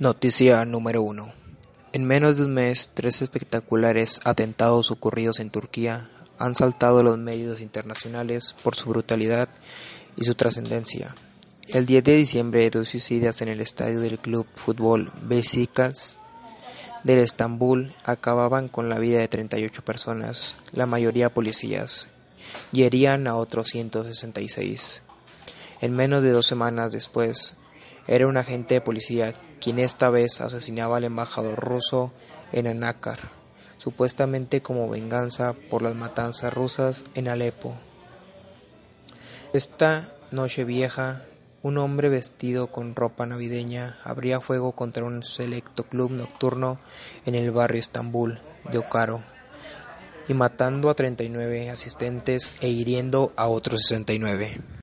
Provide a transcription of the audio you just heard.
Noticia número 1. En menos de un mes, tres espectaculares atentados ocurridos en Turquía han saltado a los medios internacionales por su brutalidad y su trascendencia. El 10 de diciembre, dos suicidas en el estadio del club fútbol Besiktas del Estambul acababan con la vida de 38 personas, la mayoría policías, y herían a otros 166. En menos de dos semanas después, era un agente de policía quien esta vez asesinaba al embajador ruso en Anácar, supuestamente como venganza por las matanzas rusas en Alepo. Esta noche vieja, un hombre vestido con ropa navideña abría fuego contra un selecto club nocturno en el barrio Estambul de Okaro y matando a 39 asistentes e hiriendo a otros 69.